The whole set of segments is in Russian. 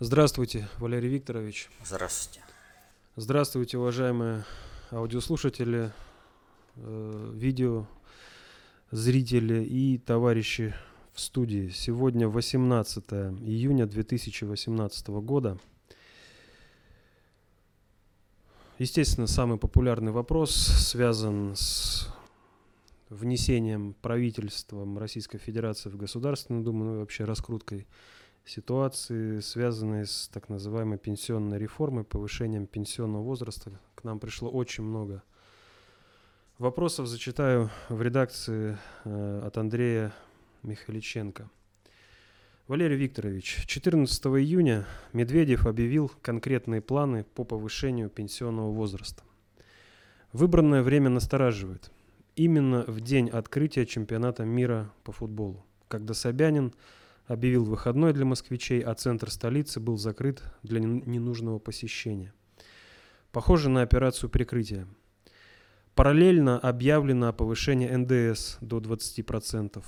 Здравствуйте, Валерий Викторович. Здравствуйте. Здравствуйте, уважаемые аудиослушатели, э, видео, зрители и товарищи в студии. Сегодня 18 июня 2018 года. Естественно, самый популярный вопрос связан с внесением правительством Российской Федерации в Государственную Думу, ну и вообще раскруткой ситуации, связанные с так называемой пенсионной реформой, повышением пенсионного возраста. К нам пришло очень много вопросов. Зачитаю в редакции э, от Андрея Михаличенко. Валерий Викторович, 14 июня Медведев объявил конкретные планы по повышению пенсионного возраста. Выбранное время настораживает. Именно в день открытия чемпионата мира по футболу, когда Собянин – объявил выходной для москвичей, а центр столицы был закрыт для ненужного посещения. Похоже на операцию прикрытия. Параллельно объявлено о повышении НДС до 20%.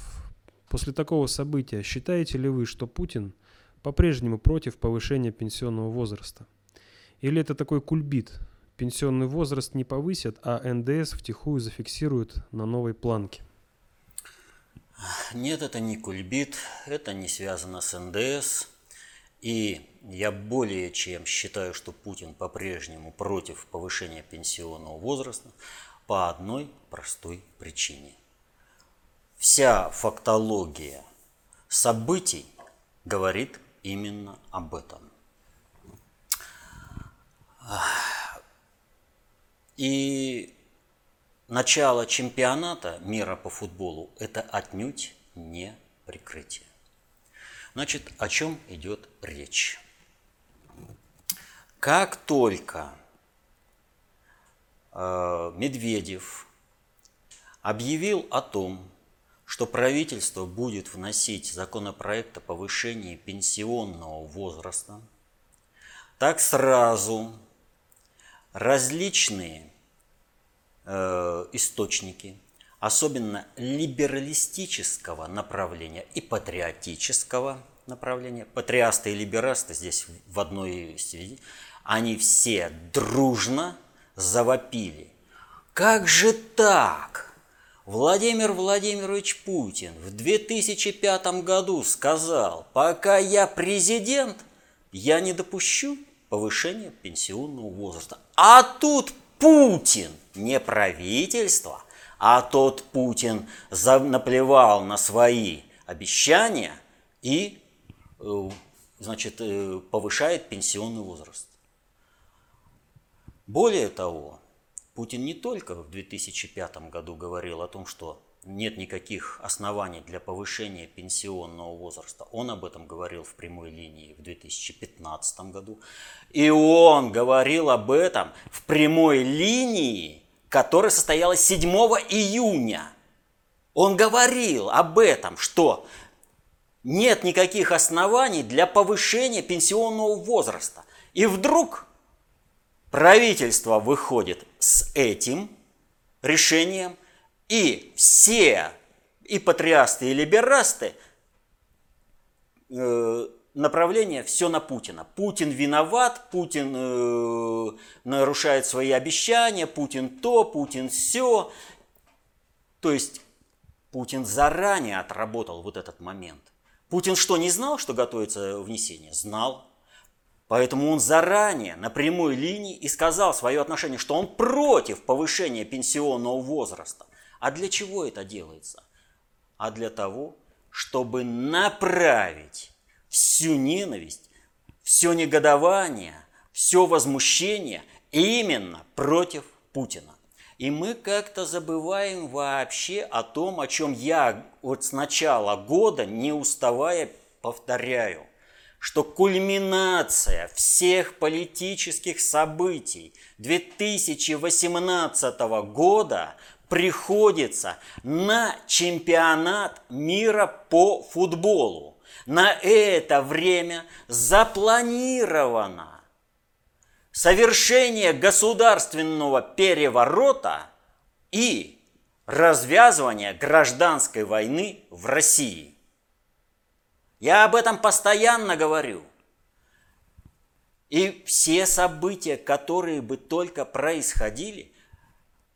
После такого события считаете ли вы, что Путин по-прежнему против повышения пенсионного возраста? Или это такой кульбит? Пенсионный возраст не повысят, а НДС втихую зафиксируют на новой планке. Нет, это не кульбит, это не связано с НДС. И я более чем считаю, что Путин по-прежнему против повышения пенсионного возраста по одной простой причине. Вся фактология событий говорит именно об этом. И начало чемпионата мира по футболу – это отнюдь не прикрытие. Значит, о чем идет речь? Как только э, Медведев объявил о том, что правительство будет вносить законопроект о повышении пенсионного возраста, так сразу различные Э, источники, особенно либералистического направления и патриотического направления, патриасты и либерасты здесь в одной связи, они все дружно завопили. Как же так? Владимир Владимирович Путин в 2005 году сказал, пока я президент, я не допущу повышения пенсионного возраста. А тут Путин, не правительство, а тот Путин наплевал на свои обещания и э, значит, э, повышает пенсионный возраст. Более того, Путин не только в 2005 году говорил о том, что нет никаких оснований для повышения пенсионного возраста. Он об этом говорил в прямой линии в 2015 году. И он говорил об этом в прямой линии, которая состоялась 7 июня. Он говорил об этом, что нет никаких оснований для повышения пенсионного возраста. И вдруг правительство выходит с этим решением – и все, и патриасты, и либерасты, э, направление все на Путина. Путин виноват, Путин э, нарушает свои обещания, Путин то, Путин все. То есть Путин заранее отработал вот этот момент. Путин что, не знал, что готовится внесение? Знал. Поэтому он заранее на прямой линии и сказал свое отношение, что он против повышения пенсионного возраста. А для чего это делается? А для того, чтобы направить всю ненависть, все негодование, все возмущение именно против Путина. И мы как-то забываем вообще о том, о чем я вот с начала года, не уставая, повторяю, что кульминация всех политических событий 2018 года приходится на чемпионат мира по футболу. На это время запланировано совершение государственного переворота и развязывание гражданской войны в России. Я об этом постоянно говорю. И все события, которые бы только происходили,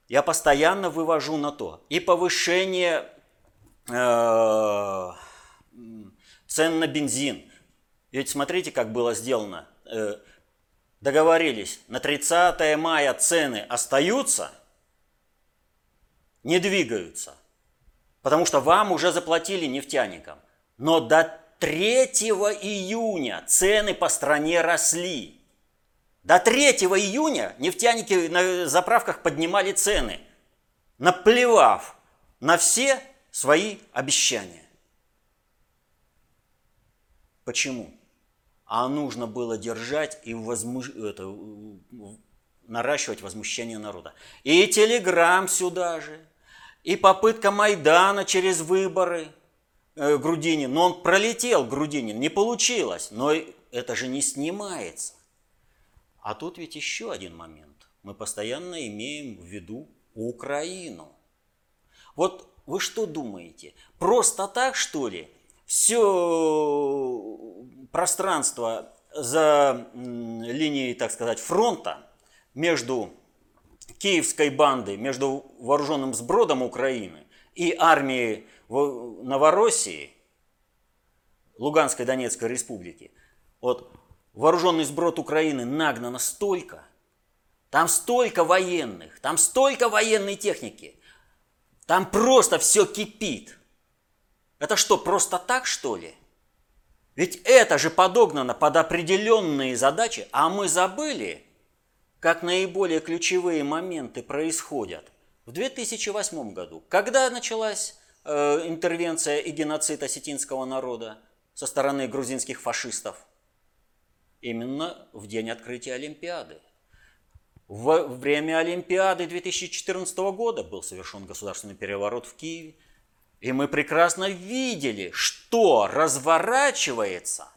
я постоянно вывожу на то. И повышение э, цен на бензин. Ведь смотрите, как было сделано. Э, договорились, на 30 мая цены остаются, не двигаются, потому что вам уже заплатили нефтяникам. Но до 3 июня цены по стране росли. До 3 июня нефтяники на заправках поднимали цены, наплевав на все свои обещания. Почему? А нужно было держать и возмуж... это, наращивать возмущение народа. И телеграмм сюда же, и попытка Майдана через выборы – э, Грудинин, но он пролетел, Грудинин, не получилось, но это же не снимается. А тут ведь еще один момент. Мы постоянно имеем в виду Украину. Вот вы что думаете? Просто так, что ли, все пространство за линией, так сказать, фронта между киевской бандой, между вооруженным сбродом Украины и армией Новороссии, Луганской Донецкой Республики, вот вооруженный сброд Украины нагнано столько, там столько военных, там столько военной техники, там просто все кипит. Это что, просто так, что ли? Ведь это же подогнано под определенные задачи, а мы забыли, как наиболее ключевые моменты происходят. В 2008 году, когда началась э, интервенция и геноцид осетинского народа со стороны грузинских фашистов? Именно в день открытия Олимпиады. В время Олимпиады 2014 года был совершен государственный переворот в Киеве. И мы прекрасно видели, что разворачивается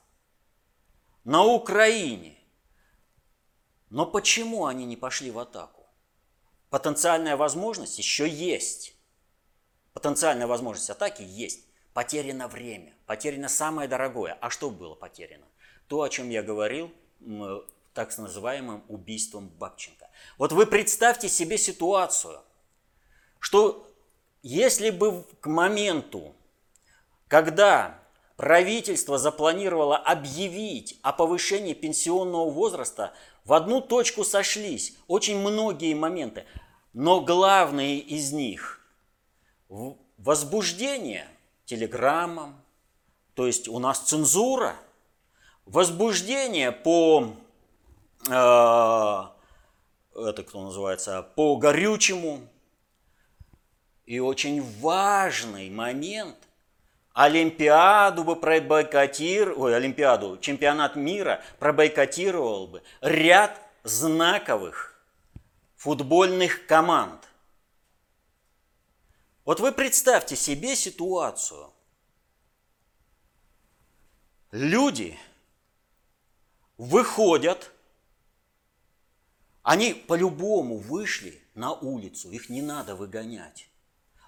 на Украине. Но почему они не пошли в атаку? Потенциальная возможность еще есть. Потенциальная возможность атаки есть. Потеряно время, потеряно самое дорогое. А что было потеряно? То, о чем я говорил, так называемым убийством Бабченко. Вот вы представьте себе ситуацию, что если бы к моменту, когда правительство запланировало объявить о повышении пенсионного возраста, в одну точку сошлись очень многие моменты, но главные из них – возбуждение телеграммам, то есть у нас цензура, возбуждение по Э, это кто называется, по горючему. И очень важный момент. Олимпиаду бы пробойкотировал, ой, Олимпиаду, чемпионат мира пробойкотировал бы ряд знаковых футбольных команд. Вот вы представьте себе ситуацию. Люди выходят – они по-любому вышли на улицу, их не надо выгонять.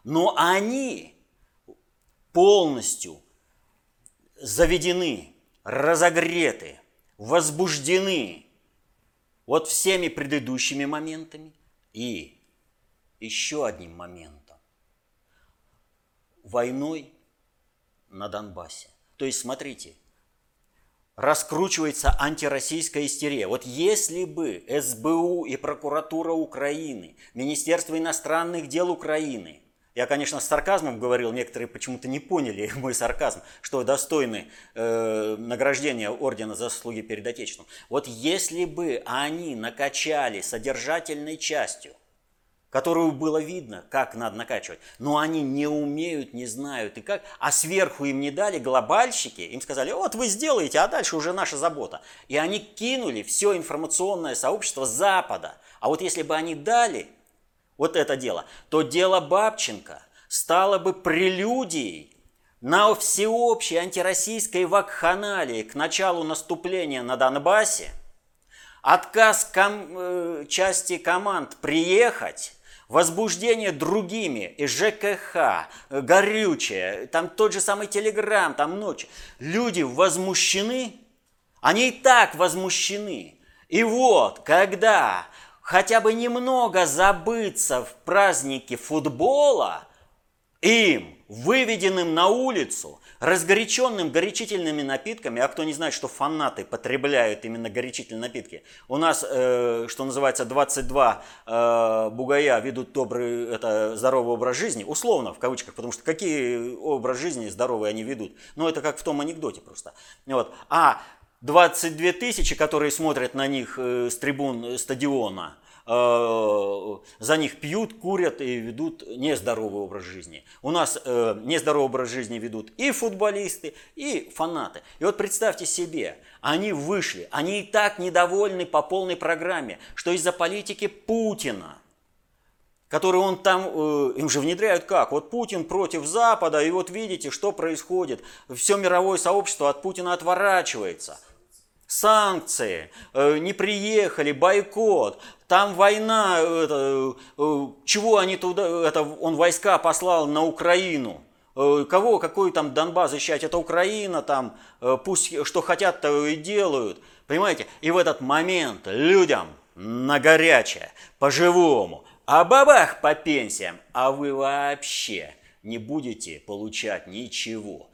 Но они полностью заведены, разогреты, возбуждены вот всеми предыдущими моментами и еще одним моментом – войной на Донбассе. То есть, смотрите, раскручивается антироссийская истерия. Вот если бы СБУ и прокуратура Украины, Министерство иностранных дел Украины, я, конечно, с сарказмом говорил, некоторые почему-то не поняли мой сарказм, что достойны э, награждения ордена за заслуги перед Отечеством. Вот если бы они накачали содержательной частью которую было видно, как надо накачивать. Но они не умеют, не знают и как. А сверху им не дали глобальщики, им сказали, вот вы сделаете, а дальше уже наша забота. И они кинули все информационное сообщество Запада. А вот если бы они дали вот это дело, то дело Бабченко стало бы прелюдией на всеобщей антироссийской вакханалии к началу наступления на Донбассе, отказ ком- э, части команд приехать, возбуждение другими, и ЖКХ, горючее, там тот же самый Телеграм, там ночь. Люди возмущены, они и так возмущены. И вот, когда хотя бы немного забыться в празднике футбола, им, выведенным на улицу, разгоряченным горячительными напитками, а кто не знает, что фанаты потребляют именно горячительные напитки, у нас, э, что называется, 22 э, бугая ведут добрый, это здоровый образ жизни, условно, в кавычках, потому что какие образ жизни здоровые они ведут, ну это как в том анекдоте просто. Вот. А 22 тысячи, которые смотрят на них э, с трибун стадиона, Э, за них пьют, курят и ведут нездоровый образ жизни. У нас э, нездоровый образ жизни ведут и футболисты, и фанаты. И вот представьте себе, они вышли, они и так недовольны по полной программе, что из-за политики Путина, который он там, э, им же внедряют как? Вот Путин против Запада, и вот видите, что происходит. Все мировое сообщество от Путина отворачивается – санкции, э, не приехали, бойкот, там война, это, э, чего они туда, это, он войска послал на Украину, э, кого, какой там Донбасс защищать, это Украина, там, пусть что хотят, то и делают, понимаете, и в этот момент людям на горячее, по-живому, а бабах по пенсиям, а вы вообще не будете получать ничего.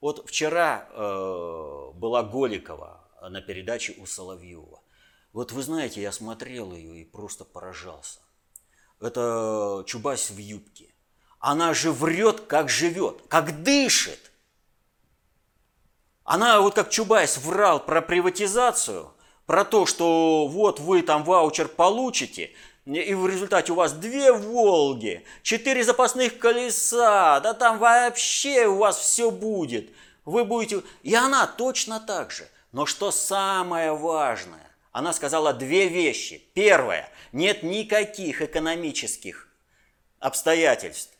Вот вчера э, была Голикова, на передаче у Соловьева. Вот вы знаете, я смотрел ее и просто поражался. Это Чубайс в юбке. Она же врет, как живет, как дышит. Она вот как Чубайс врал про приватизацию, про то, что вот вы там ваучер получите, и в результате у вас две Волги, четыре запасных колеса, да там вообще у вас все будет. Вы будете... И она точно так же. Но что самое важное? Она сказала две вещи. Первое. Нет никаких экономических обстоятельств,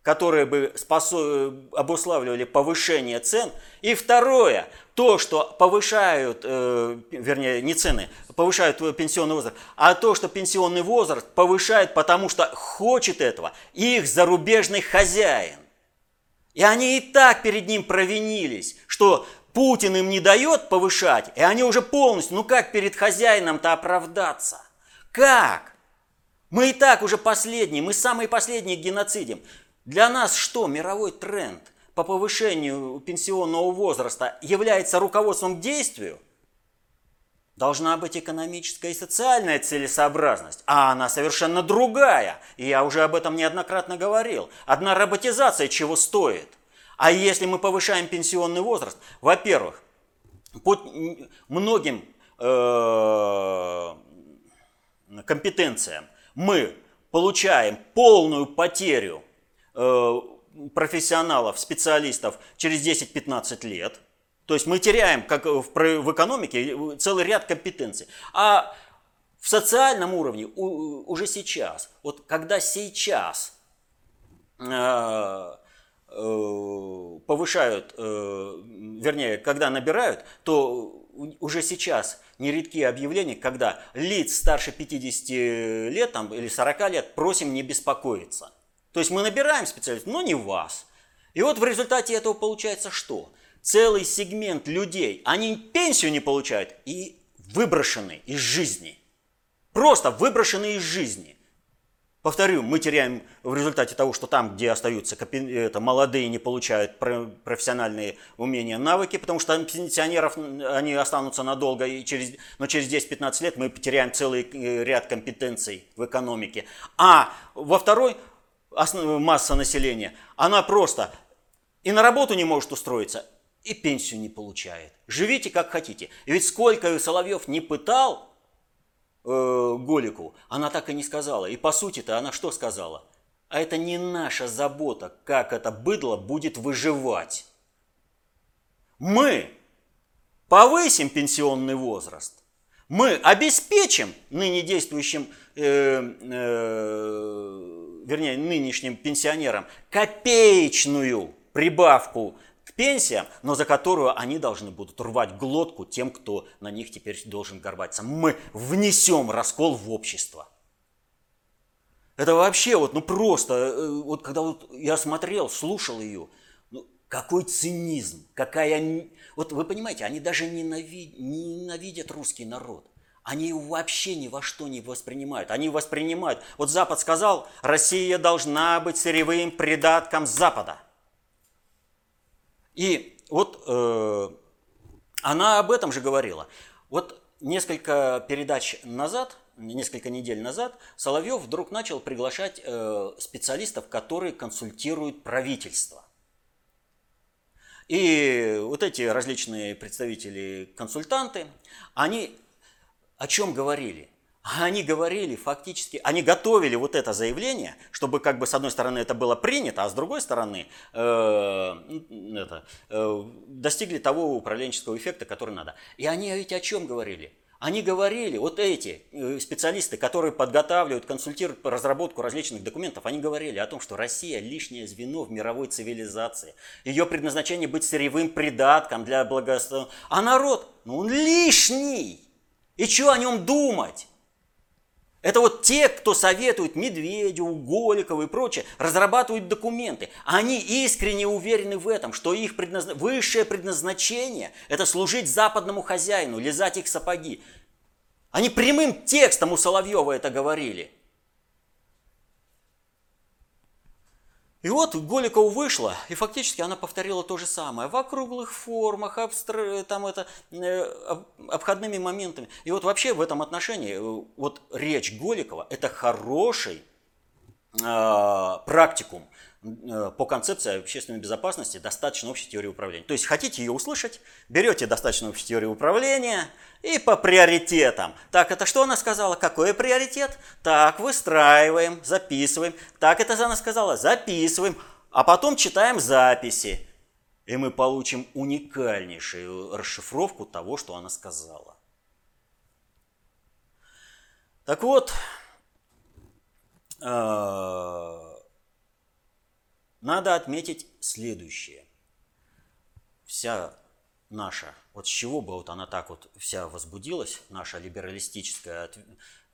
которые бы способ... обуславливали повышение цен. И второе, то, что повышают, э, вернее, не цены, повышают пенсионный возраст, а то, что пенсионный возраст повышает, потому что хочет этого их зарубежный хозяин. И они и так перед ним провинились, что Путин им не дает повышать, и они уже полностью, ну как перед хозяином-то оправдаться? Как? Мы и так уже последние, мы самые последние геноцидим. Для нас что, мировой тренд по повышению пенсионного возраста является руководством к действию? Должна быть экономическая и социальная целесообразность, а она совершенно другая. И я уже об этом неоднократно говорил. Одна роботизация чего стоит – а если мы повышаем пенсионный возраст, во-первых, по многим э, компетенциям мы получаем полную потерю э, профессионалов, специалистов через 10-15 лет. То есть мы теряем, как в, в экономике, целый ряд компетенций. А в социальном уровне у, уже сейчас, вот когда сейчас Э, повышают, э, вернее, когда набирают, то уже сейчас нередки объявления, когда лиц старше 50 лет там, или 40 лет просим не беспокоиться. То есть мы набираем специалистов, но не вас. И вот в результате этого получается что? Целый сегмент людей, они пенсию не получают и выброшены из жизни. Просто выброшены из жизни. Повторю, мы теряем в результате того, что там, где остаются это, молодые, не получают профессиональные умения, навыки, потому что пенсионеров они останутся надолго, и через, но через 10-15 лет мы потеряем целый э, ряд компетенций в экономике. А во второй масса населения, она просто и на работу не может устроиться, и пенсию не получает. Живите как хотите. Ведь сколько Соловьев не пытал, э, Голику, она так и не сказала. И по сути-то она что сказала? А это не наша забота, как это быдло будет выживать. Мы повысим пенсионный возраст, мы обеспечим ныне действующим, э, э, вернее, нынешним пенсионерам копеечную прибавку к пенсиям, но за которую они должны будут рвать глотку тем, кто на них теперь должен горбаться. Мы внесем раскол в общество. Это вообще вот, ну просто, э, вот когда вот я смотрел, слушал ее, ну, какой цинизм, какая... Вот вы понимаете, они даже ненавидят, ненавидят русский народ. они его вообще ни во что не воспринимают. Они воспринимают, вот Запад сказал, Россия должна быть сырьевым придатком Запада. И вот э, она об этом же говорила. Вот несколько передач назад, несколько недель назад, Соловьев вдруг начал приглашать э, специалистов, которые консультируют правительство. И вот эти различные представители-консультанты, они о чем говорили? Они говорили фактически, они готовили вот это заявление, чтобы как бы с одной стороны это было принято, а с другой стороны э, это, э, достигли того управленческого эффекта, который надо. И они ведь о чем говорили? Они говорили, вот эти э, специалисты, которые подготавливают, консультируют по разработку различных документов, они говорили о том, что Россия лишнее звено в мировой цивилизации. Ее предназначение быть сырьевым придатком для благословения. А народ, ну он лишний. И что о нем думать? Это вот те, кто советует Медведеву, Голикову и прочее, разрабатывают документы. Они искренне уверены в этом, что их предназна... высшее предназначение – это служить западному хозяину, лизать их сапоги. Они прямым текстом у Соловьева это говорили – И вот Голикова вышла, и фактически она повторила то же самое. В округлых формах, абстр... там это, э, обходными моментами. И вот вообще в этом отношении, э, вот речь Голикова – это хороший э, практикум по концепции общественной безопасности достаточно общей теории управления. То есть хотите ее услышать, берете достаточно общей теории управления и по приоритетам. Так, это что она сказала? Какой приоритет? Так, выстраиваем, записываем. Так, это она сказала? Записываем. А потом читаем записи. И мы получим уникальнейшую расшифровку того, что она сказала. Так вот, э надо отметить следующее. Вся наша, вот с чего бы вот она так вот вся возбудилась, наша либералистическая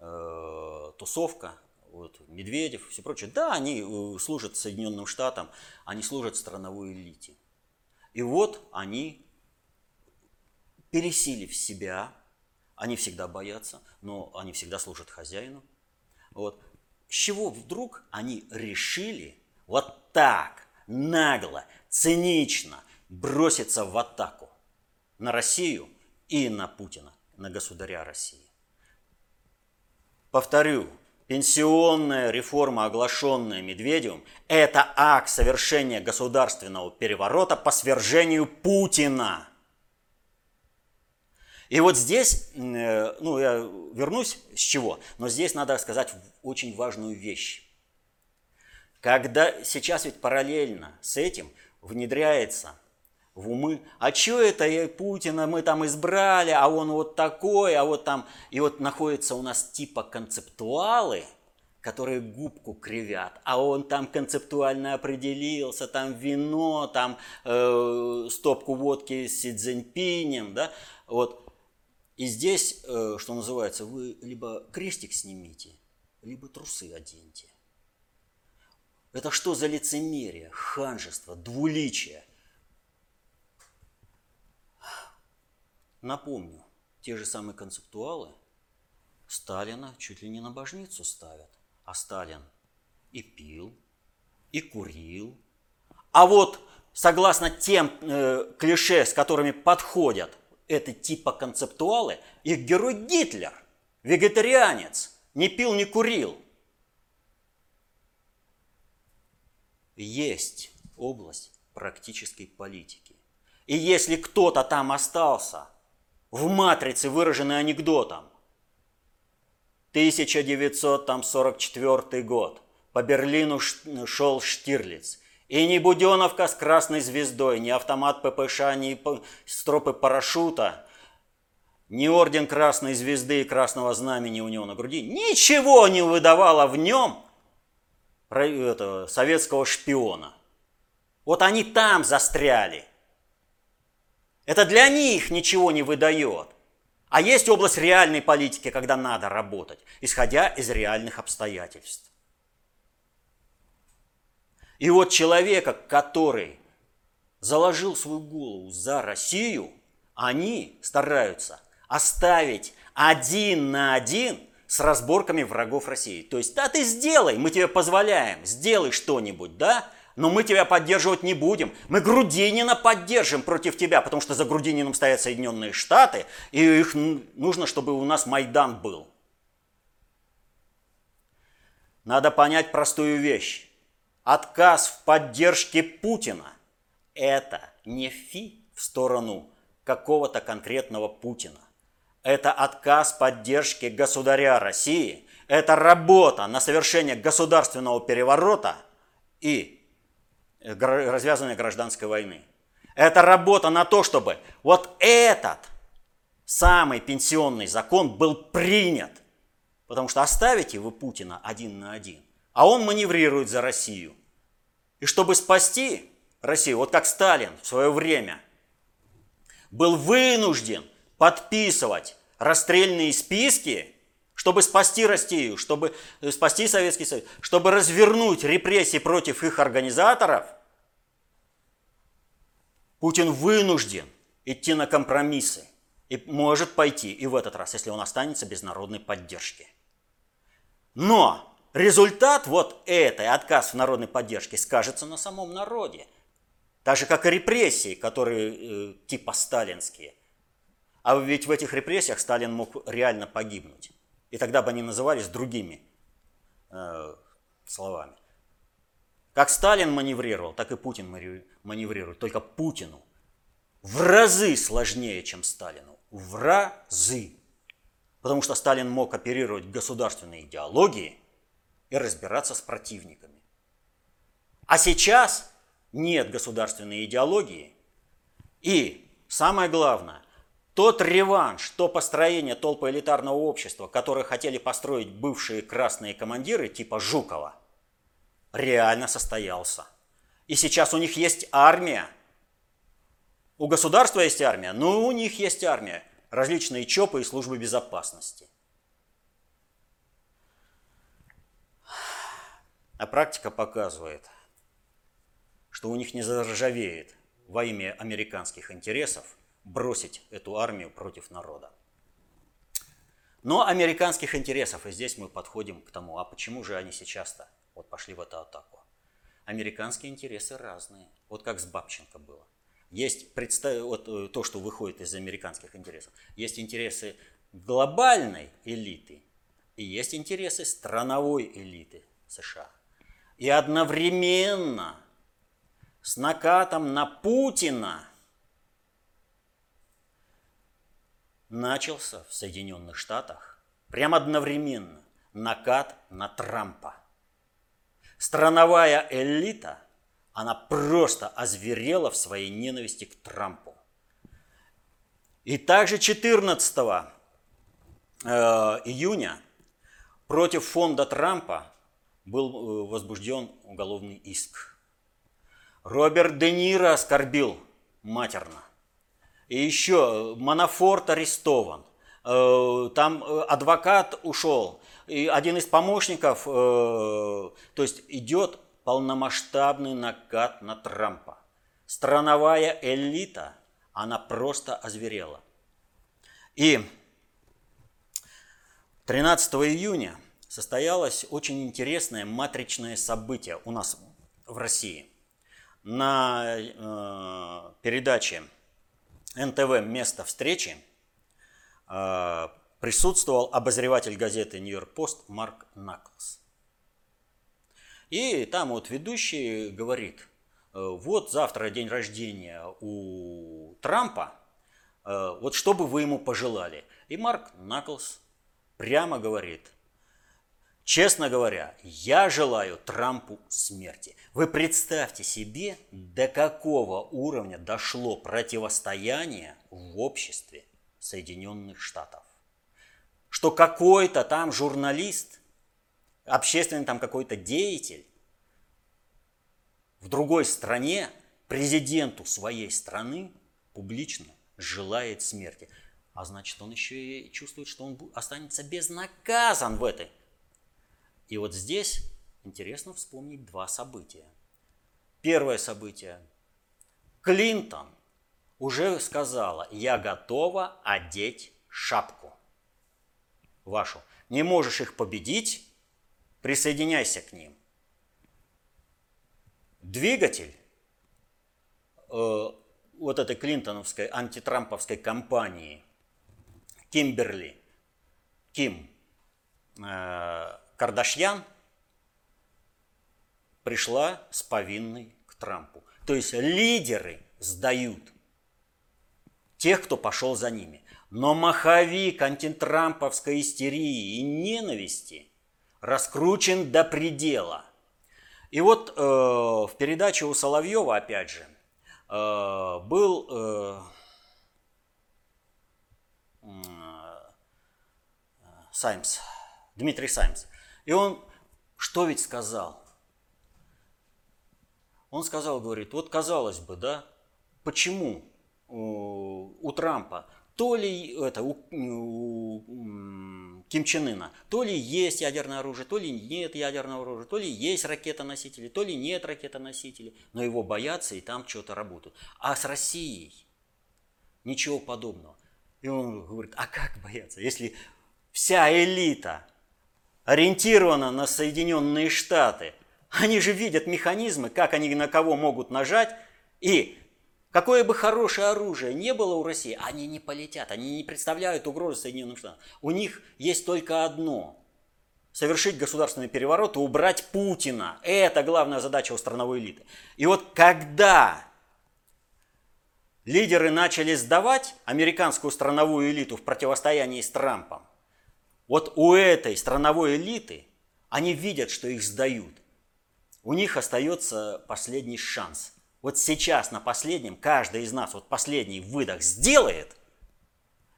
э, тусовка, вот, Медведев, все прочее, да, они э, служат Соединенным Штатам, они служат страновой элите. И вот они, пересилив себя, они всегда боятся, но они всегда служат хозяину. Вот. С чего вдруг они решили вот так, нагло, цинично броситься в атаку на Россию и на Путина, на государя России. Повторю, пенсионная реформа, оглашенная Медведевым, это акт совершения государственного переворота по свержению Путина. И вот здесь, э, ну, я вернусь с чего, но здесь надо сказать очень важную вещь. Когда сейчас ведь параллельно с этим внедряется в умы, а что это Путина мы там избрали, а он вот такой, а вот там, и вот находятся у нас типа концептуалы, которые губку кривят, а он там концептуально определился, там вино, там э, стопку водки с Си Цзиньпинем, да, вот. И здесь, э, что называется, вы либо крестик снимите, либо трусы оденьте. Это что за лицемерие, ханжество, двуличие? Напомню, те же самые концептуалы Сталина чуть ли не на божницу ставят. А Сталин и пил, и курил. А вот согласно тем э, клише, с которыми подходят эти типа концептуалы, их герой Гитлер, вегетарианец, не пил, не курил – есть область практической политики. И если кто-то там остался в матрице, выраженной анекдотом, 1944 год, по Берлину шел Штирлиц, и ни Буденовка с красной звездой, ни автомат ППШ, ни стропы парашюта, ни орден Красной Звезды и Красного Знамени у него на груди, ничего не выдавало в нем этого, советского шпиона. Вот они там застряли. Это для них ничего не выдает. А есть область реальной политики, когда надо работать, исходя из реальных обстоятельств. И вот человека, который заложил свою голову за Россию, они стараются оставить один на один с разборками врагов России. То есть, да, ты сделай, мы тебе позволяем, сделай что-нибудь, да, но мы тебя поддерживать не будем. Мы Грудинина поддержим против тебя, потому что за Грудинином стоят Соединенные Штаты, и их нужно, чтобы у нас Майдан был. Надо понять простую вещь. Отказ в поддержке Путина – это не фи в сторону какого-то конкретного Путина. Это отказ поддержки государя России. Это работа на совершение государственного переворота и развязывания гражданской войны. Это работа на то, чтобы вот этот самый пенсионный закон был принят. Потому что оставите вы Путина один на один, а он маневрирует за Россию. И чтобы спасти Россию, вот как Сталин в свое время был вынужден подписывать расстрельные списки, чтобы спасти Россию, чтобы э, спасти Советский Союз, чтобы развернуть репрессии против их организаторов, Путин вынужден идти на компромиссы и может пойти и в этот раз, если он останется без народной поддержки. Но результат вот этой отказ в народной поддержке скажется на самом народе. Так же, как и репрессии, которые э, типа сталинские. А ведь в этих репрессиях Сталин мог реально погибнуть. И тогда бы они назывались другими э, словами. Как Сталин маневрировал, так и Путин маневрирует. Только Путину в разы сложнее, чем Сталину. В разы. Потому что Сталин мог оперировать государственной идеологией и разбираться с противниками. А сейчас нет государственной идеологии. И самое главное, тот реванш, то построение толпы элитарного общества, которое хотели построить бывшие красные командиры типа Жукова, реально состоялся. И сейчас у них есть армия. У государства есть армия, но у них есть армия. Различные ЧОПы и службы безопасности. А практика показывает, что у них не заржавеет во имя американских интересов бросить эту армию против народа. Но американских интересов, и здесь мы подходим к тому, а почему же они сейчас-то вот пошли в эту атаку? Американские интересы разные, вот как с Бабченко было. Есть представ... вот, э, то, что выходит из американских интересов. Есть интересы глобальной элиты и есть интересы страновой элиты США. И одновременно с накатом на Путина – начался в Соединенных Штатах прямо одновременно накат на Трампа. Страновая элита, она просто озверела в своей ненависти к Трампу. И также 14 э, июня против фонда Трампа был э, возбужден уголовный иск. Роберт Де Ниро оскорбил матерно. И еще Манафорт арестован. Э, там э, адвокат ушел. И один из помощников, э, то есть идет полномасштабный накат на Трампа. Страновая элита, она просто озверела. И 13 июня состоялось очень интересное матричное событие у нас в России. На э, передаче НТВ «Место встречи» э, присутствовал обозреватель газеты «Нью-Йорк Пост» Марк Наклс. И там вот ведущий говорит, э, вот завтра день рождения у Трампа, э, вот что бы вы ему пожелали? И Марк Наклс прямо говорит, честно говоря, я желаю Трампу смерти. Вы представьте себе, до какого уровня дошло противостояние в обществе Соединенных Штатов. Что какой-то там журналист, общественный там какой-то деятель в другой стране президенту своей страны публично желает смерти. А значит, он еще и чувствует, что он останется безнаказан в этой. И вот здесь интересно вспомнить два события. Первое событие. Клинтон уже сказала, я готова одеть шапку. вашу. Не можешь их победить, присоединяйся к ним. Двигатель э, вот этой клинтоновской антитрамповской кампании Кимберли, Ким э, Кардашьян пришла с повинной к Трампу. То есть лидеры сдают тех, кто пошел за ними. Но маховик антитрамповской истерии и ненависти раскручен до предела. И вот э, в передаче у Соловьева, опять же, э, был э, э, Саймс, Дмитрий Саймс. И он что ведь сказал? Он сказал, говорит, вот казалось бы, да, почему у Трампа то ли это у, у Ким Чен Ына, то ли есть ядерное оружие, то ли нет ядерного оружия, то ли есть ракетоносители, то ли нет ракетоносителей, но его боятся и там что-то работают. А с Россией ничего подобного. И он говорит, а как бояться, если вся элита ориентирована на Соединенные Штаты, они же видят механизмы, как они на кого могут нажать, и Какое бы хорошее оружие не было у России, они не полетят, они не представляют угрозы Соединенным Штатам. У них есть только одно – совершить государственный переворот и убрать Путина. Это главная задача у страновой элиты. И вот когда лидеры начали сдавать американскую страновую элиту в противостоянии с Трампом, вот у этой страновой элиты они видят, что их сдают. У них остается последний шанс – вот сейчас на последнем каждый из нас вот последний выдох сделает,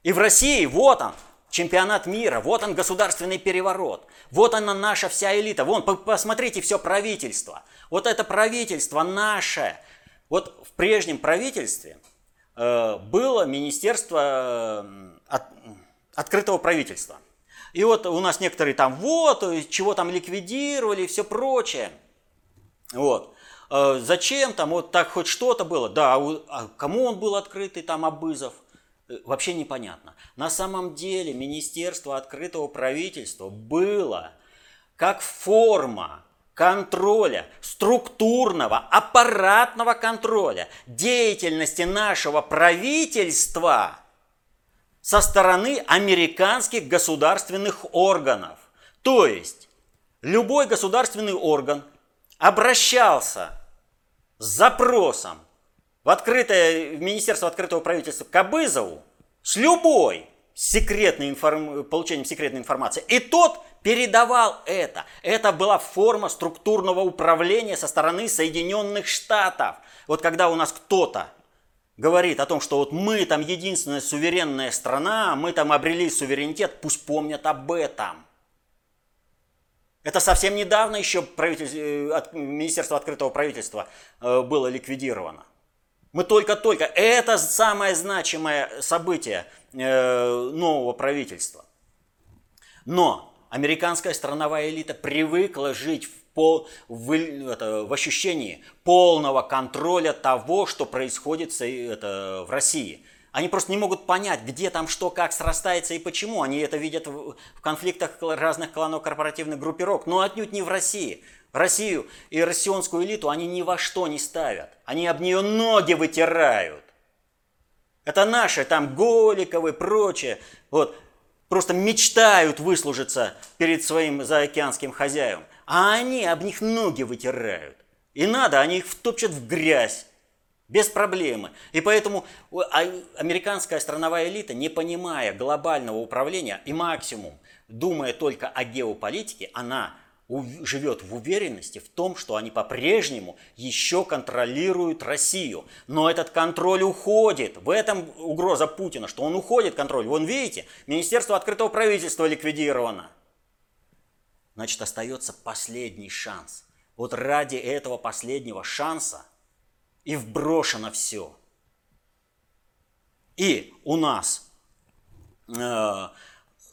и в России вот он, чемпионат мира, вот он государственный переворот, вот она наша вся элита, вон, посмотрите все правительство, вот это правительство наше. Вот в прежнем правительстве э, было министерство от, открытого правительства. И вот у нас некоторые там вот, чего там ликвидировали и все прочее. Вот. Э, зачем там вот так хоть что-то было? Да, а, а кому он был открытый, там Абызов? Э, вообще непонятно. На самом деле Министерство открытого правительства было как форма контроля, структурного, аппаратного контроля деятельности нашего правительства со стороны американских государственных органов. То есть любой государственный орган обращался с запросом в открытое, в Министерство открытого правительства Кабызову с любой секретной информ... получением секретной информации. И тот передавал это. Это была форма структурного управления со стороны Соединенных Штатов. Вот когда у нас кто-то говорит о том, что вот мы там единственная суверенная страна, мы там обрели суверенитет, пусть помнят об этом. Это совсем недавно еще правитель, от, Министерство открытого правительства э, было ликвидировано. Мы только-только, это самое значимое событие э, нового правительства. Но американская страновая элита привыкла жить в, пол, в, это, в ощущении полного контроля того, что происходит это, в России. Они просто не могут понять, где там что, как срастается и почему. Они это видят в конфликтах разных кланов корпоративных группировок, но отнюдь не в России. Россию и россионскую элиту они ни во что не ставят. Они об нее ноги вытирают. Это наши, там, Голиковы и прочее, вот, просто мечтают выслужиться перед своим заокеанским хозяевом. А они об них ноги вытирают. И надо, они их втопчут в грязь. Без проблемы. И поэтому а, американская страновая элита, не понимая глобального управления и максимум, думая только о геополитике, она живет в уверенности в том, что они по-прежнему еще контролируют Россию. Но этот контроль уходит. В этом угроза Путина, что он уходит контроль. Вон видите, Министерство открытого правительства ликвидировано. Значит, остается последний шанс. Вот ради этого последнего шанса и вброшено все. И у нас э,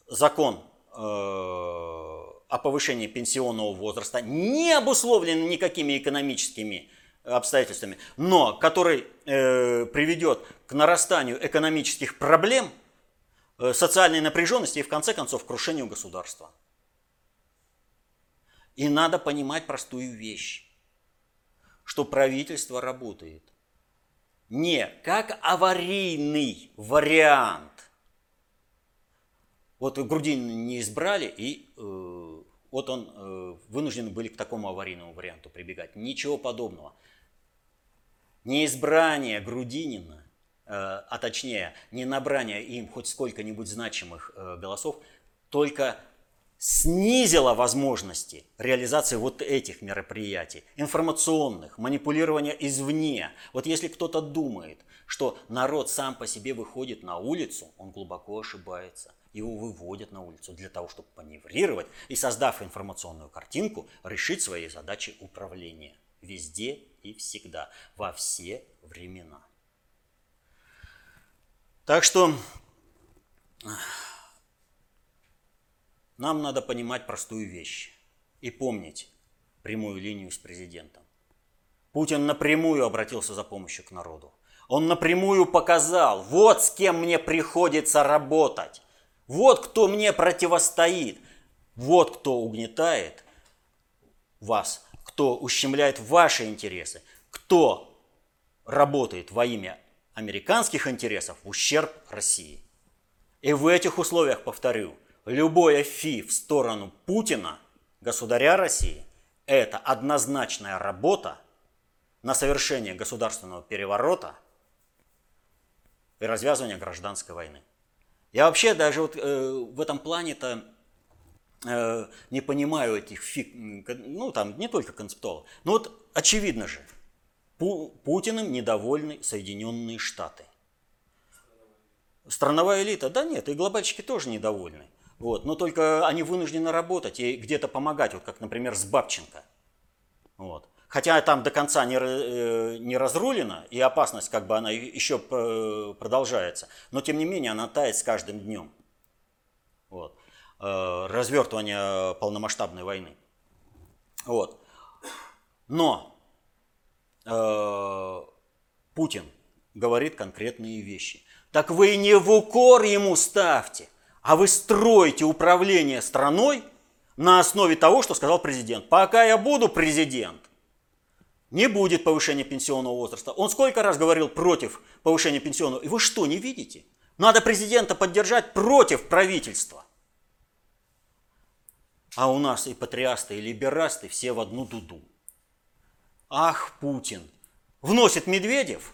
закон э, о повышении пенсионного возраста не обусловлен никакими экономическими обстоятельствами, но который э, приведет к нарастанию экономических проблем, э, социальной напряженности и, в конце концов, крушению государства. И надо понимать простую вещь, что правительство работает не как аварийный вариант. Вот Грудинина не избрали, и э, вот он э, вынуждены были к такому аварийному варианту прибегать. Ничего подобного. Неизбрание Грудинина, э, а точнее, не набрание им хоть сколько-нибудь значимых э, голосов, только снизило возможности реализации вот этих мероприятий, информационных, манипулирования извне. Вот если кто-то думает, что народ сам по себе выходит на улицу, он глубоко ошибается. Его выводят на улицу для того, чтобы маневрировать и, создав информационную картинку, решить свои задачи управления везде и всегда, во все времена. Так что нам надо понимать простую вещь и помнить прямую линию с президентом. Путин напрямую обратился за помощью к народу. Он напрямую показал, вот с кем мне приходится работать, вот кто мне противостоит, вот кто угнетает вас, кто ущемляет ваши интересы, кто работает во имя американских интересов в ущерб России. И в этих условиях, повторю, любое фи в сторону Путина, государя России, это однозначная работа на совершение государственного переворота и развязывание гражданской войны. Я вообще даже вот э, в этом плане-то э, не понимаю этих фиг, ну там не только концептуалов, но вот очевидно же, Пу Путиным недовольны Соединенные Штаты. Страновая элита, да нет, и глобальщики тоже недовольны. Вот, но только они вынуждены работать и где-то помогать, вот как, например, с Бабченко. Вот. Хотя там до конца не, э, не разрулено, и опасность как бы она еще продолжается, но тем не менее она тает с каждым днем. Вот. Э, развертывание полномасштабной войны. Вот. Но э, Путин говорит конкретные вещи. Так вы не в укор ему ставьте – а вы строите управление страной на основе того, что сказал президент. Пока я буду президент, не будет повышения пенсионного возраста. Он сколько раз говорил против повышения пенсионного. И вы что, не видите? Надо президента поддержать против правительства. А у нас и патриасты, и либерасты все в одну дуду. Ах, Путин. Вносит Медведев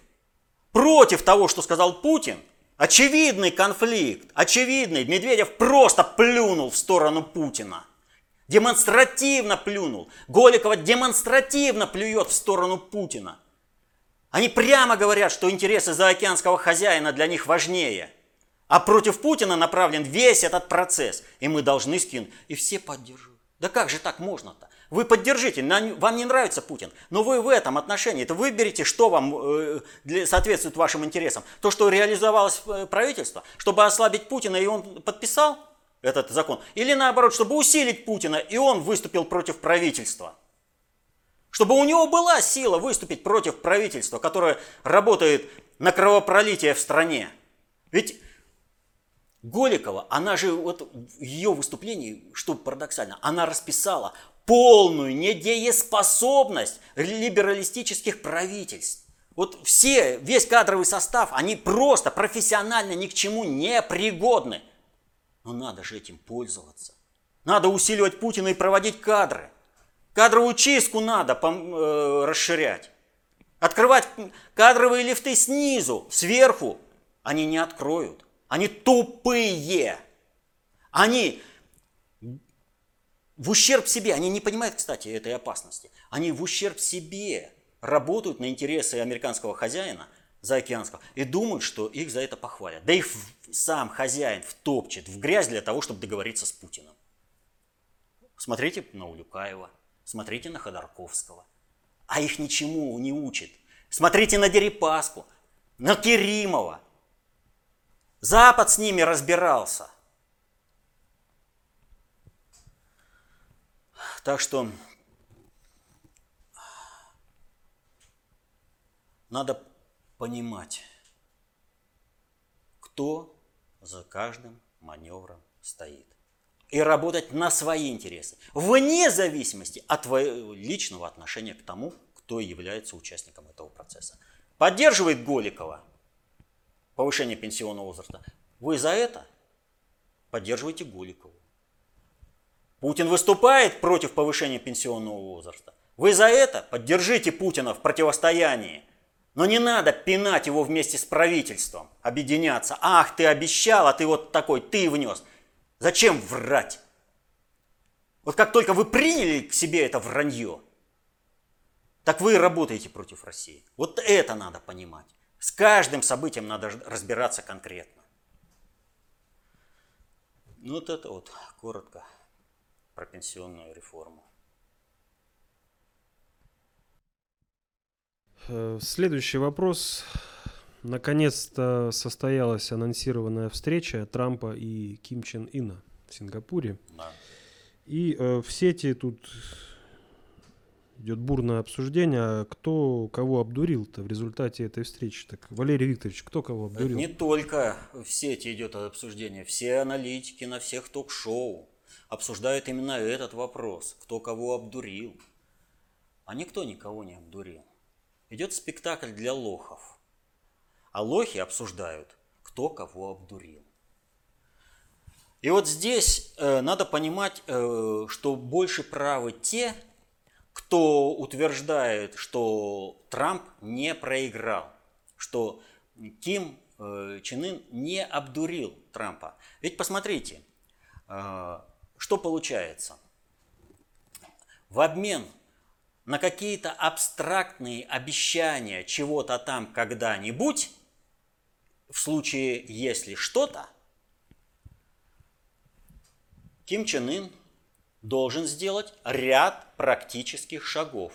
против того, что сказал Путин – Очевидный конфликт, очевидный. Медведев просто плюнул в сторону Путина. Демонстративно плюнул. Голикова демонстративно плюет в сторону Путина. Они прямо говорят, что интересы заокеанского хозяина для них важнее. А против Путина направлен весь этот процесс. И мы должны скинуть. И все поддерживают. Да как же так можно-то? Вы поддержите, вам не нравится Путин, но вы в этом отношении, это выберите, что вам э, соответствует вашим интересам. То, что реализовалось э, правительство, чтобы ослабить Путина, и он подписал этот закон, или наоборот, чтобы усилить Путина, и он выступил против правительства. Чтобы у него была сила выступить против правительства, которое работает на кровопролитие в стране. Ведь Голикова, она же, вот ее выступлении, что парадоксально, она расписала полную недееспособность либералистических правительств. Вот все, весь кадровый состав, они просто профессионально ни к чему не пригодны. Но надо же этим пользоваться. Надо усиливать Путина и проводить кадры. Кадровую чистку надо э, расширять. Открывать кадровые лифты снизу, сверху. Они не откроют. Они тупые. Они в ущерб себе, они не понимают, кстати, этой опасности, они в ущерб себе работают на интересы американского хозяина, заокеанского, и думают, что их за это похвалят. Да их сам хозяин втопчет в грязь для того, чтобы договориться с Путиным. Смотрите на Улюкаева, смотрите на Ходорковского. А их ничему не учит. Смотрите на Дерипаску, на Керимова. Запад с ними разбирался. Так что надо понимать, кто за каждым маневром стоит. И работать на свои интересы, вне зависимости от твоего личного отношения к тому, кто является участником этого процесса. Поддерживает Голикова повышение пенсионного возраста. Вы за это поддерживаете Голикову. Путин выступает против повышения пенсионного возраста. Вы за это поддержите Путина в противостоянии. Но не надо пинать его вместе с правительством, объединяться. Ах, ты обещал, а ты вот такой, ты внес. Зачем врать? Вот как только вы приняли к себе это вранье, так вы и работаете против России. Вот это надо понимать. С каждым событием надо разбираться конкретно. Ну вот это вот коротко про пенсионную реформу. Э, следующий вопрос. Наконец-то состоялась анонсированная встреча Трампа и Ким Чен Ина в Сингапуре. Да. И э, в сети тут идет бурное обсуждение, а кто кого обдурил-то в результате этой встречи. Так, Валерий Викторович, кто кого обдурил? Не только в сети идет обсуждение. Все аналитики на всех ток-шоу обсуждают именно этот вопрос. Кто кого обдурил. А никто никого не обдурил идет спектакль для лохов. А лохи обсуждают, кто кого обдурил. И вот здесь э, надо понимать, э, что больше правы те, кто утверждает, что Трамп не проиграл, что Ким э, Чен Ын не обдурил Трампа. Ведь посмотрите, э, что получается. В обмен на какие-то абстрактные обещания чего-то там когда-нибудь, в случае если что-то, Ким Чен Ын должен сделать ряд практических шагов,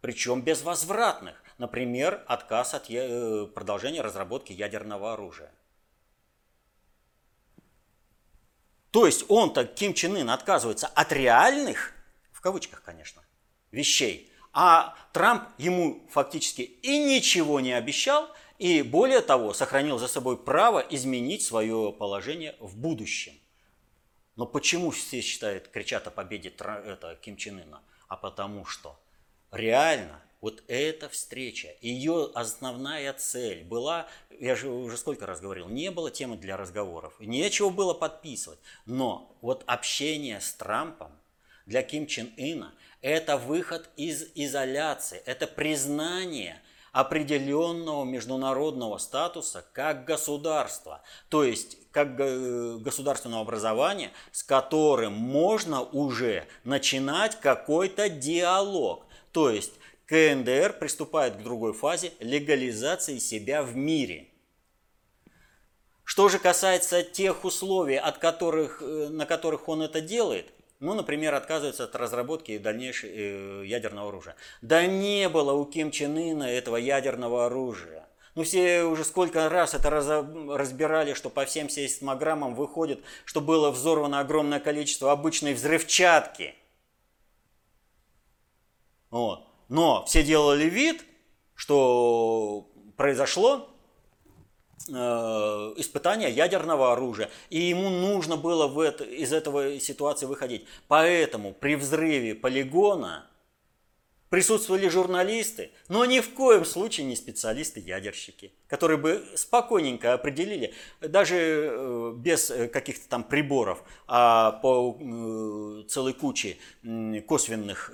причем безвозвратных, например, отказ от э, продолжения разработки ядерного оружия. То есть он-то, Ким Чен Ын, отказывается от реальных, в кавычках, конечно, вещей, а Трамп ему фактически и ничего не обещал, и более того, сохранил за собой право изменить свое положение в будущем. Но почему все считают, кричат о победе это, Ким Чен Ына? А потому что реально вот эта встреча, ее основная цель была, я же уже сколько раз говорил, не было темы для разговоров, нечего было подписывать. Но вот общение с Трампом для Ким Чен Ына это выход из изоляции, это признание определенного международного статуса как государства, то есть как государственного образования, с которым можно уже начинать какой-то диалог. То есть КНДР приступает к другой фазе легализации себя в мире. Что же касается тех условий, от которых, э, на которых он это делает – ну, например, отказывается от разработки дальнейшего э, ядерного оружия. Да не было у Ким Чен Ына этого ядерного оружия. Ну, все уже сколько раз это разбирали, что по всем сейсмограммам выходит, что было взорвано огромное количество обычной взрывчатки. Вот. Но все делали вид, что произошло, Э, испытания ядерного оружия. И ему нужно было в это, из этого ситуации выходить. Поэтому при взрыве полигона присутствовали журналисты, но ни в коем случае не специалисты-ядерщики, которые бы спокойненько определили, даже э, без каких-то там приборов, а по э, целой куче косвенных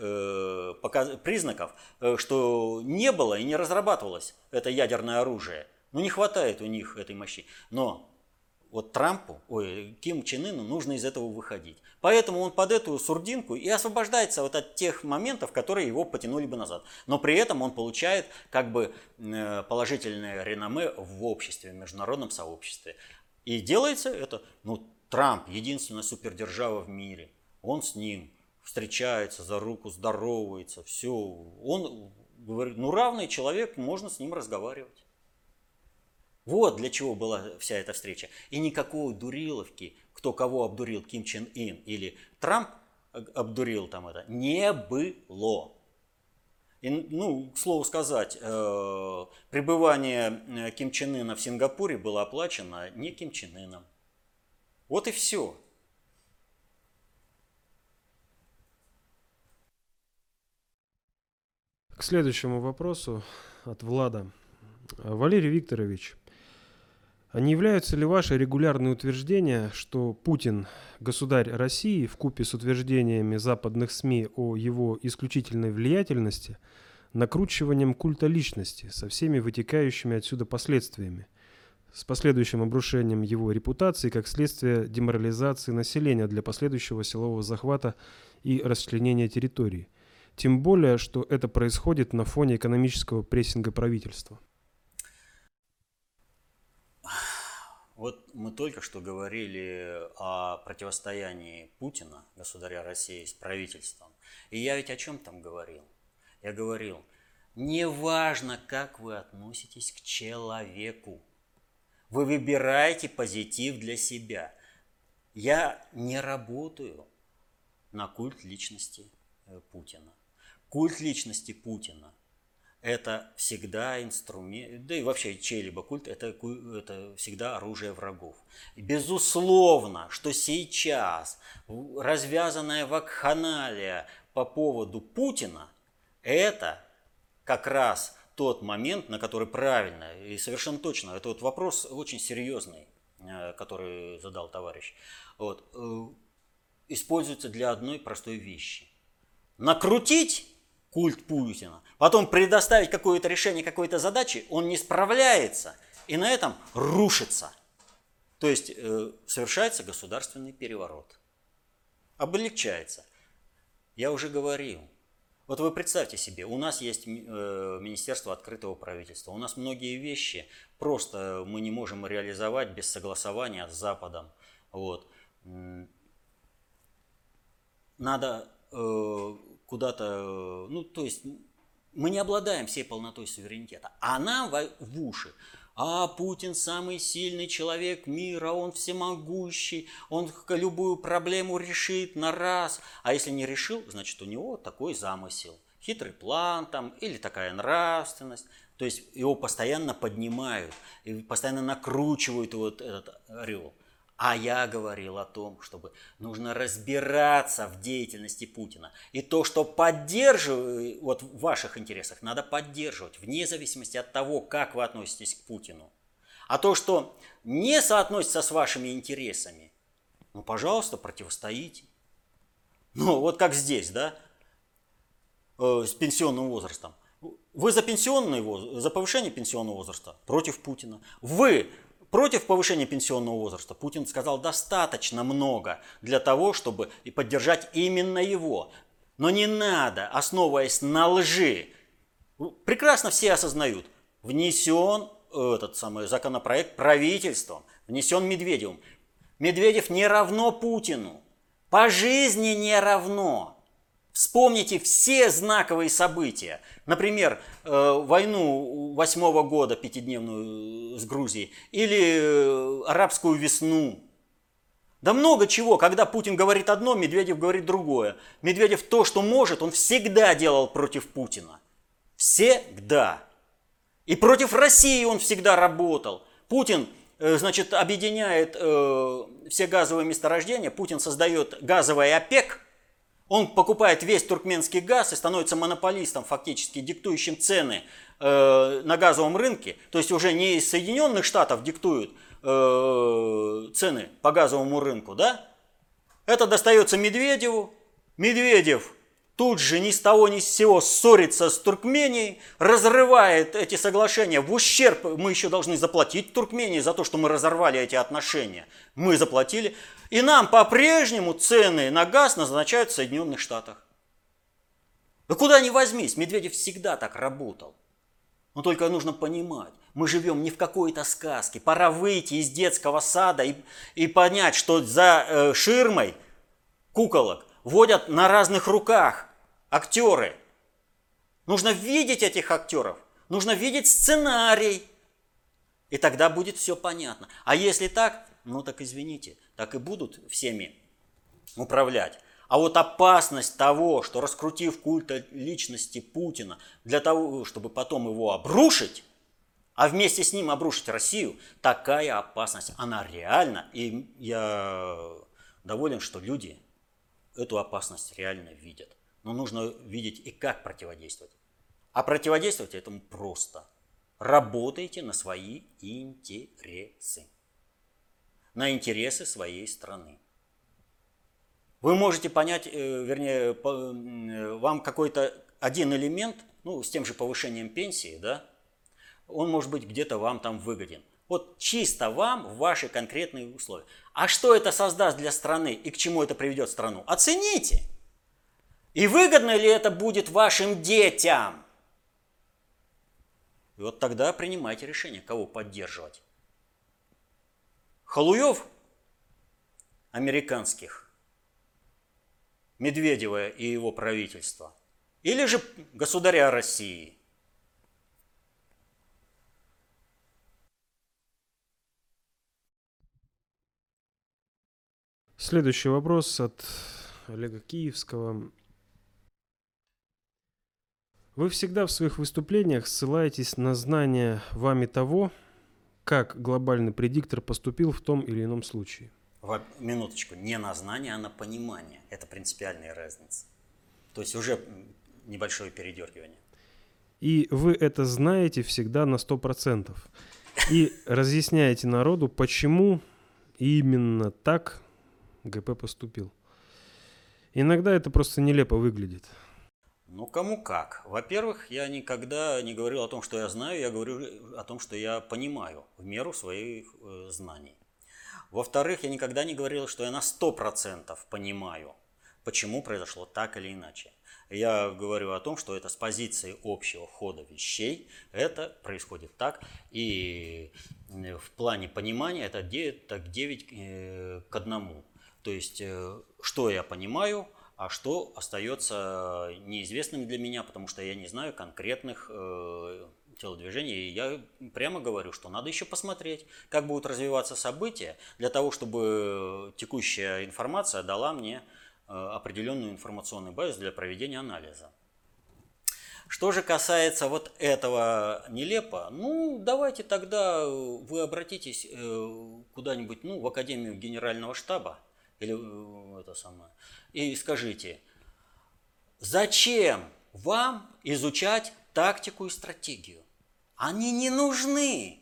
признаков, что не было и не разрабатывалось это ядерное оружие – ну, не хватает у них этой мощи. Но вот Трампу, ой, Ким Чен Ыну нужно из этого выходить. Поэтому он под эту сурдинку и освобождается вот от тех моментов, которые его потянули бы назад. Но при этом он получает как бы э, положительное реноме в обществе, в международном сообществе. И делается это, ну, Трамп, единственная супердержава в мире, он с ним встречается за руку, здоровается, все. Он говорит, ну, равный человек, можно с ним разговаривать. Вот для чего была вся эта встреча. И никакой дуриловки, кто кого обдурил, Ким Чен Ин или Трамп обдурил там это, не было. И, ну, к слову сказать, э, пребывание э, Ким Чен Ына в Сингапуре было оплачено не Ким Чен Ыном, Вот и все. К следующему вопросу от Влада. Валерий Викторович, а не являются ли ваши регулярные утверждения, что Путин – государь России в купе с утверждениями западных СМИ о его исключительной влиятельности накручиванием культа личности со всеми вытекающими отсюда последствиями, с последующим обрушением его репутации как следствие деморализации населения для последующего силового захвата и расчленения территории – тем более, что это происходит на фоне экономического прессинга правительства. Вот мы только что говорили о противостоянии Путина, государя России, с правительством. И я ведь о чем там говорил? Я говорил, не важно, как вы относитесь к человеку. Вы выбираете позитив для себя. Я не работаю на культ личности э, Путина. Культ личности Путина – это всегда инструмент, да и вообще чей-либо культ – это, это всегда оружие врагов. И безусловно, что сейчас развязанная вакханалия по поводу Путина – это как раз тот момент, на который правильно и совершенно точно, это вот вопрос очень серьезный, э, который задал товарищ, вот, э, используется для одной простой вещи. Накрутить культ Путина, потом предоставить какое-то решение какой-то задачи, он не справляется и на этом рушится. То есть э, совершается государственный переворот. Облегчается. Я уже говорил. Вот вы представьте себе, у нас есть э, Министерство открытого правительства. У нас многие вещи просто мы не можем реализовать без согласования с Западом. Вот. Надо э, куда-то, ну, то есть мы не обладаем всей полнотой суверенитета, а нам в уши. А Путин самый сильный человек мира, он всемогущий, он любую проблему решит на раз. А если не решил, значит у него такой замысел, хитрый план там или такая нравственность. То есть его постоянно поднимают и постоянно накручивают вот этот орел. А я говорил о том, чтобы нужно разбираться в деятельности Путина. И то, что поддерживаю, вот в ваших интересах, надо поддерживать, вне зависимости от того, как вы относитесь к Путину. А то, что не соотносится с вашими интересами, ну, пожалуйста, противостоите. Ну, вот как здесь, да, э, с пенсионным возрастом. Вы за пенсионный за повышение пенсионного возраста против Путина. Вы против повышения пенсионного возраста Путин сказал достаточно много для того, чтобы и поддержать именно его. Но не надо, основываясь на лжи. Прекрасно все осознают, внесен этот самый законопроект правительством, внесен Медведевым. Медведев не равно Путину. По жизни не равно. Вспомните все знаковые события. Например, э, войну восьмого года пятидневную с Грузией или э, арабскую весну. Да много чего. Когда Путин говорит одно, Медведев говорит другое. Медведев то, что может, он всегда делал против Путина. Всегда. И против России он всегда работал. Путин, э, значит, объединяет все газовые месторождения, Путин создает газовый ОПЕК – он покупает весь туркменский газ и становится монополистом, фактически диктующим цены э, на газовом рынке. То есть уже не из Соединенных Штатов диктуют э, цены по газовому рынку, да? Это достается Медведеву. Медведев тут же ни с того ни с сего ссорится с Туркменией, разрывает эти соглашения в ущерб, мы еще должны заплатить Туркмении за то, что мы разорвали эти отношения. Мы заплатили. И нам по-прежнему цены на газ назначают в Соединенных Штатах. Да куда ни возьмись, Медведев всегда так работал. Но только нужно понимать, мы живем не в какой-то сказке. Пора выйти из детского сада и, и понять, что за э, ширмой куколок водят на разных руках актеры. Нужно видеть этих актеров, нужно видеть сценарий. И тогда будет все понятно. А если так, ну так извините, так и будут всеми управлять. А вот опасность того, что раскрутив культ личности Путина для того, чтобы потом его обрушить, а вместе с ним обрушить Россию, такая опасность, она реальна. И я доволен, что люди эту опасность реально видят. Но нужно видеть и как противодействовать. А противодействовать этому просто. Работайте на свои интересы. На интересы своей страны. Вы можете понять, э, вернее, э, вам какой-то один элемент, ну, с тем же повышением пенсии, да, он может быть где-то вам там выгоден. Вот чисто вам в ваши конкретные условия. А что это создаст для страны и к чему это приведет страну? Оцените. И выгодно ли это будет вашим детям? И вот тогда принимайте решение, кого поддерживать. Халуев американских, Медведева и его правительства, или же государя России – Следующий вопрос от Олега Киевского. Вы всегда в своих выступлениях ссылаетесь на знание вами того, как глобальный предиктор поступил в том или ином случае. В минуточку, не на знание, а на понимание. Это принципиальная разница. То есть уже небольшое передергивание. И вы это знаете всегда на 100%. И разъясняете народу, почему именно так ГП поступил. Иногда это просто нелепо выглядит. Ну, кому как. Во-первых, я никогда не говорил о том, что я знаю, я говорю о том, что я понимаю в меру своих э, знаний. Во-вторых, я никогда не говорил, что я на 100% понимаю, почему произошло так или иначе. Я говорю о том, что это с позиции общего хода вещей, это происходит так, и э, в плане понимания это 9, так 9 э, к 1. То есть, э, что я понимаю, а что остается неизвестным для меня, потому что я не знаю конкретных э, телодвижений. И я прямо говорю, что надо еще посмотреть, как будут развиваться события, для того, чтобы текущая информация дала мне э, определенную информационную базу для проведения анализа. Что же касается вот этого нелепо, ну, давайте тогда вы обратитесь куда-нибудь, ну, в Академию Генерального штаба, или э, это самое. И скажите, зачем вам изучать тактику и стратегию? Они не нужны.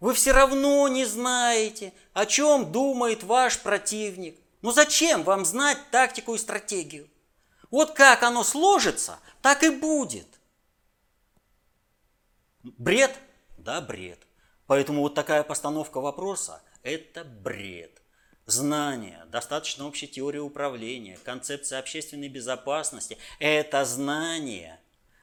Вы все равно не знаете, о чем думает ваш противник. Ну зачем вам знать тактику и стратегию? Вот как оно сложится, так и будет. Бред? Да, бред. Поэтому вот такая постановка вопроса – это бред. Знание, достаточно общей теории управления, концепция общественной безопасности – это знание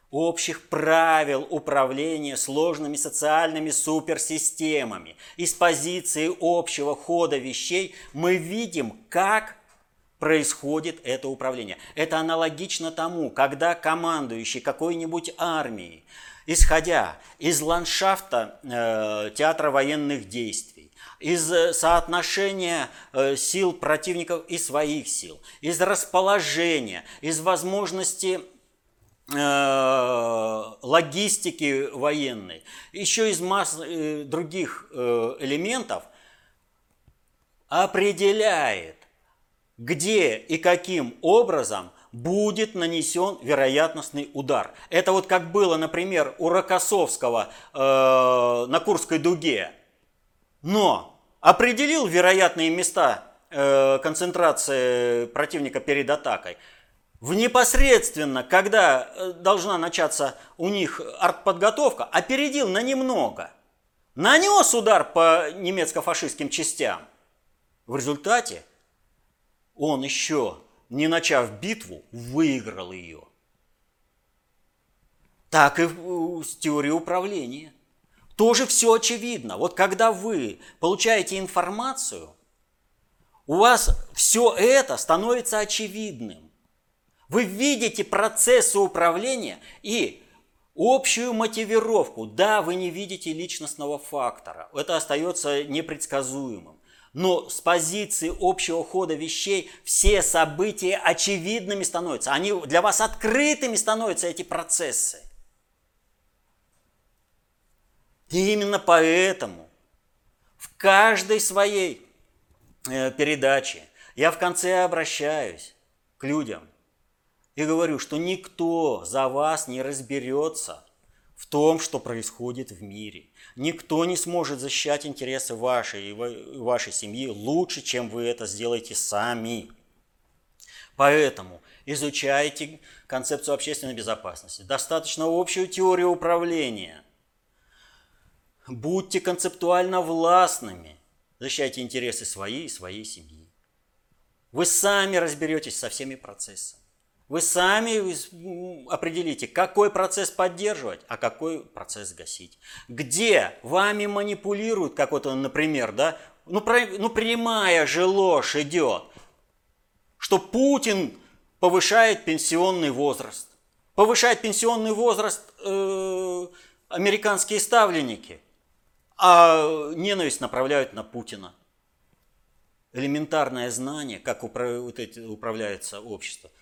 общих правил управления сложными социальными суперсистемами. Из позиции общего хода вещей мы видим, как происходит это управление. Это аналогично тому, когда командующий какой-нибудь армией, исходя из ландшафта э, театра военных действий, из э, соотношения э, сил противников и своих сил, из расположения, из возможности э, логистики военной, еще из масс других элементов, определяет, где и каким образом будет нанесен вероятностный удар. Это вот как было, например, у Рокоссовского на Курской дуге. Но определил вероятные места э, концентрации противника перед атакой. В непосредственно, когда э, должна начаться у них артподготовка, опередил на немного. Нанес удар по немецко-фашистским частям. В результате он еще, не начав битву, выиграл ее. Так и с теорией управления – тоже все очевидно. Вот когда вы получаете информацию, у вас все это становится очевидным. Вы видите процессы управления и общую мотивировку. Да, вы не видите личностного фактора. Это остается непредсказуемым. Но с позиции общего хода вещей все события очевидными становятся. Они для вас открытыми становятся эти процессы. И именно поэтому в каждой своей э, передаче я в конце обращаюсь к людям и говорю, что никто за вас не разберется в том, что происходит в мире. Никто не сможет защищать интересы вашей и вашей семьи лучше, чем вы это сделаете сами. Поэтому изучайте концепцию общественной безопасности, достаточно общую теорию управления. Будьте концептуально властными, защищайте интересы своей и своей семьи. Вы сами разберетесь со всеми процессами. Вы сами определите, какой процесс поддерживать, а какой процесс гасить. Где вами манипулируют, как вот, например, да, ну, про, ну прямая же ложь идет, что Путин повышает пенсионный возраст. Повышает пенсионный возраст э, американские ставленники, а ненависть направляют на Путина. Элементарное знание, как управляется общество –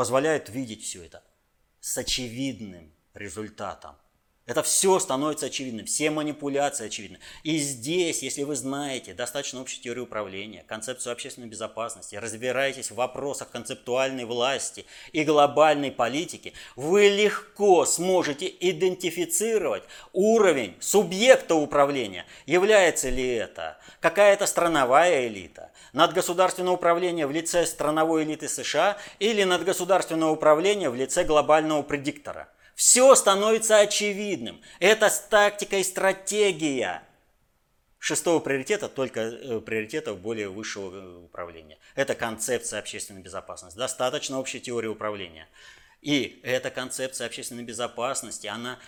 позволяет видеть все это с очевидным результатом. Это все становится очевидным, все манипуляции очевидны. И здесь, если вы знаете достаточно общую теорию управления, концепцию общественной безопасности, разбираетесь в вопросах концептуальной власти и глобальной политики, вы легко сможете идентифицировать уровень субъекта управления. Является ли это какая-то страновая элита, надгосударственное управление в лице страновой элиты США или надгосударственное управление в лице глобального предиктора – все становится очевидным. Это тактика и стратегия шестого приоритета, только э, приоритетов более высшего э, управления. Это концепция общественной безопасности. Достаточно общей теории управления. И эта концепция общественной безопасности, она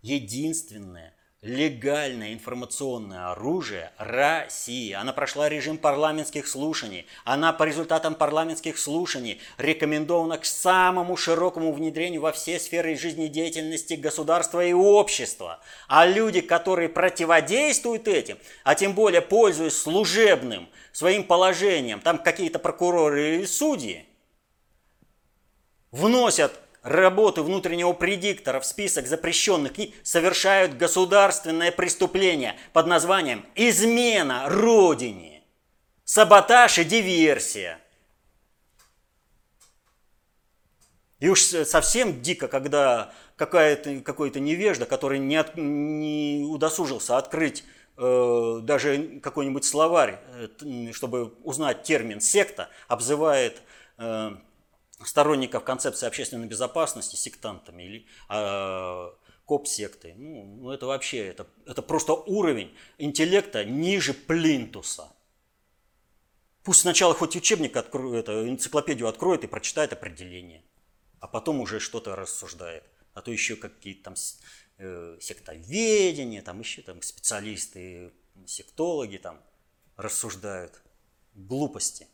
единственная, легальное информационное оружие России. Она прошла режим парламентских слушаний. Она по результатам парламентских слушаний рекомендована к самому широкому внедрению во все сферы жизнедеятельности государства и общества. А люди, которые противодействуют этим, а тем более пользуясь служебным своим положением, там какие-то прокуроры и судьи, вносят работы внутреннего предиктора в список запрещенных книг совершают государственное преступление под названием «измена Родине», «саботаж и диверсия». И уж совсем дико, когда какой-то невежда, который не, от, не удосужился открыть э, даже какой-нибудь словарь, э, чтобы узнать термин «секта», обзывает э, сторонников концепции общественной безопасности сектантами или э, коп-сектой. Ну, ну, это вообще, это, это просто уровень интеллекта ниже плинтуса. Пусть сначала хоть учебник откроет, это, энциклопедию откроет и прочитает определение, а потом уже что-то рассуждает. А то еще какие-то там э, сектоведения, там еще там специалисты, сектологи там рассуждают. Глупости.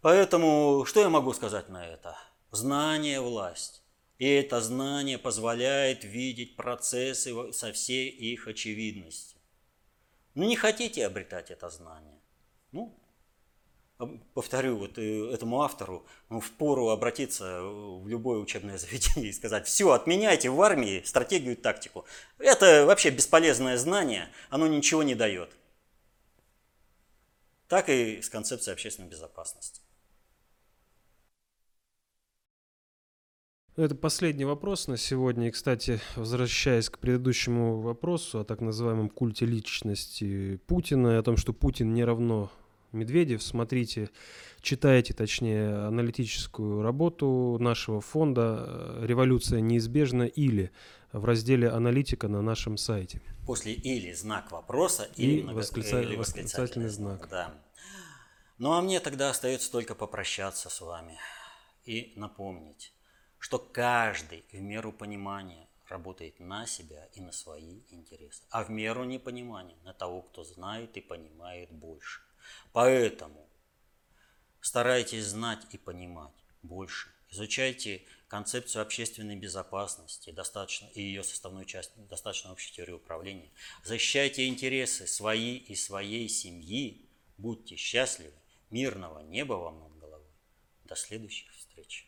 Поэтому что я могу сказать на это? Знание – власть. И это знание позволяет видеть процессы со всей их очевидностью. Ну, не хотите обретать это знание? Ну, повторю вот э, этому автору, ну, в пору обратиться в любое учебное заведение и сказать, все, отменяйте в армии стратегию и тактику. Это вообще бесполезное знание, оно ничего не дает. Так и с концепцией общественной безопасности. Ну, это последний вопрос на сегодня. И, кстати, возвращаясь к предыдущему вопросу о так называемом культе личности Путина и о том, что Путин не равно Медведев, смотрите, читайте, точнее, аналитическую работу нашего фонда «Революция неизбежна» или в разделе «Аналитика» на нашем сайте. После «или» знак вопроса и или восклица... или восклицательный знак. Да. Ну а мне тогда остается только попрощаться с вами и напомнить, что каждый в меру понимания работает на себя и на свои интересы, а в меру непонимания на того, кто знает и понимает больше. Поэтому старайтесь знать и понимать больше. Изучайте концепцию общественной безопасности достаточно, и ее составную часть, достаточно общей теории управления. Защищайте интересы свои и своей семьи. Будьте счастливы. Мирного неба вам над головой. До следующих встреч.